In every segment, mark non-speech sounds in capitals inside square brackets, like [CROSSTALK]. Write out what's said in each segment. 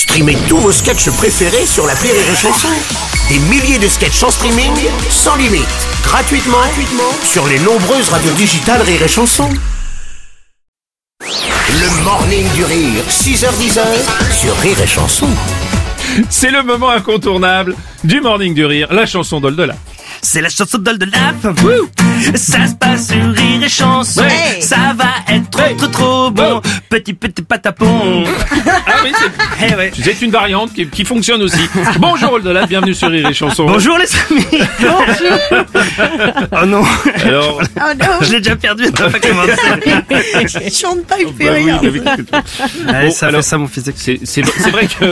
Streamez tous vos sketchs préférés sur la Rire et Chanson. Des milliers de sketchs en streaming, sans limite, gratuitement, gratuitement sur les nombreuses radios digitales Rire et Chanson. Le morning du rire, 6h10 sur Rire et Chanson. C'est le moment incontournable du Morning du Rire, la chanson d'Oldola. C'est la chanson d'Ol de la Ça se passe sur rire et chanson. Ouais. Ça va être trop, trop, trop bon. Petit, petit patapon. [LAUGHS] Ah oui, c'est- Eh ouais. c'est une variante qui, qui fonctionne aussi. [LAUGHS] Bonjour Oldola, bienvenue sur Rire et Chanson. Bonjour les amis. Bonjour. [LAUGHS] oh non. Alors, Je l'ai déjà perdu. elle pas commencé. Il chante pas, il fait bah oui, rien. bah oui, que- Allez, Bon, ça alors- fait ça mon physique. c'est c'est- c'est vrai que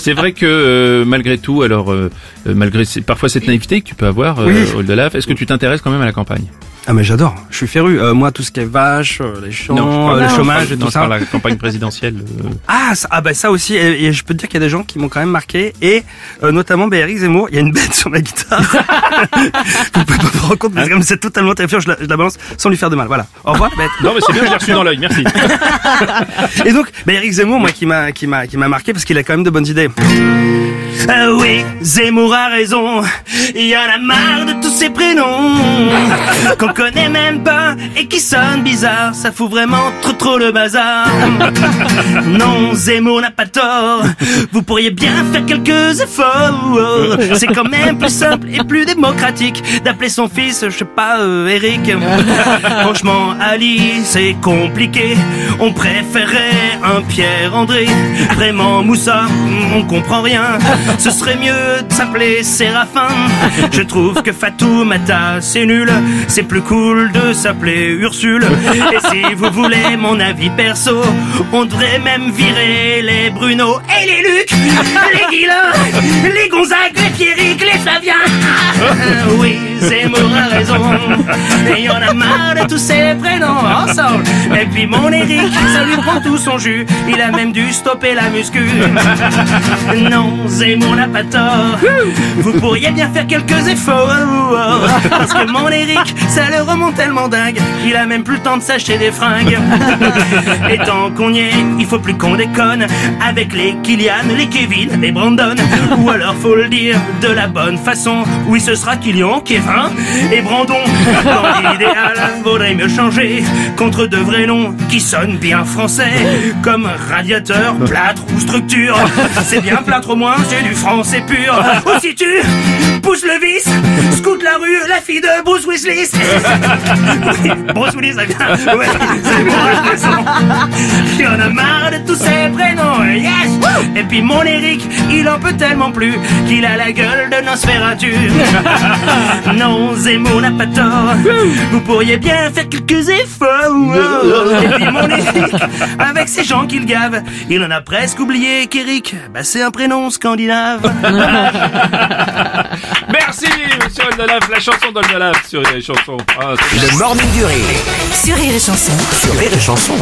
c'est vrai que euh, malgré tout, alors euh, euh, malgré parfois cette naïveté que tu peux avoir, euh, Oui. Oldola, est-ce que tu t'intéresses quand même à la campagne? Ah mais j'adore. Je suis féru. Euh, moi tout ce qui est vache, euh, les champs, euh, le chômage non, tout ça. la campagne présidentielle. [LAUGHS] Ah, ça, ah bah ça aussi, et, et je peux te dire qu'il y a des gens qui m'ont quand même marqué, et notamment bah, Eric Zemmour, il y a une bête [LAUGHS] sur ma guitare. [LAUGHS] vous pouvez pas vous rendre compte, mais comme c'est totalement terrifiant, je la, je la balance sans lui faire de mal. Voilà. Au revoir, bête. Non mais c'est bien, je l'ai reçu dans l'œil, merci. Et donc, bah, Eric Zemmour, moi, qui m'a, qui m'a, qui m'a marqué parce qu'il a quand même de bonnes idées. Ah oui, Zemmour a raison. Il y en a marre de tous ces prénoms [LAUGHS] qu'on connaît même pas et qui sonnent bizarre. Ça fout vraiment trop trop le bazar. [LAUGHS] Non, Zemmour n'a pas tort. Vous pourriez bien faire quelques efforts. C'est quand même plus simple et plus démocratique d'appeler son fils, je sais pas, euh, Eric. [LAUGHS] Franchement, Ali, c'est compliqué. On préférerait un Pierre-André. Vraiment, Moussa, on comprend rien. Ce serait mieux de s'appeler Séraphin. Je trouve que Fatoumata, c'est nul. C'est plus cool de s'appeler Ursule. Et si vous voulez mon avis perso, on devrait même virer les Bruno et les Luc, les Guilin, les Gonzague, les Pierrick, les Flavien. Oui, Zemmour a raison. Et y en a marre de tous ces prénoms ensemble. Et puis mon Eric, ça lui prend tout son jus. Il a même dû stopper la muscu. Non, Zemmour n'a pas tort. Vous pourriez bien faire quelques efforts. Parce que mon Eric, ça le remonte tellement dingue. Il a même plus le temps de s'acheter des fringues. Et tant qu'on y est, il faut plus qu'on déconne. Avec les Kylian, les Kevin, les Brandon. Ou alors faut le dire de la bonne façon. Oui, ce sera Kylian, Kevin et Brandon. Dans l'idéal, vaudrait mieux changer contre de vrais noms qui sonnent bien français. Comme radiateur, plâtre ou structure. C'est bien plâtre au moins, c'est du français pur. Ou si tu pousses le vis, scoute la rue, la fille de Bruce Willis. [LAUGHS] Oui, Bruce Willis, ça vient. Ouais, c'est. Il en a marre de tous ces prénoms, yes. Et puis mon Eric, il en peut tellement plus qu'il a la gueule de Nosferatu. [LAUGHS] Non, Zemmour n'a pas tort. Vous pourriez bien faire quelques efforts. Et puis mon Eric, avec ces gens qu'il gave Il en a presque oublié qu'Eric, bah c'est un prénom scandinave [LAUGHS] Merci Monsieur Oldola, la chanson d'Oldola sur Rire et Chanson. Ah. Le morning du rire Sur Rire et Chanson. sur Rire et Chanson.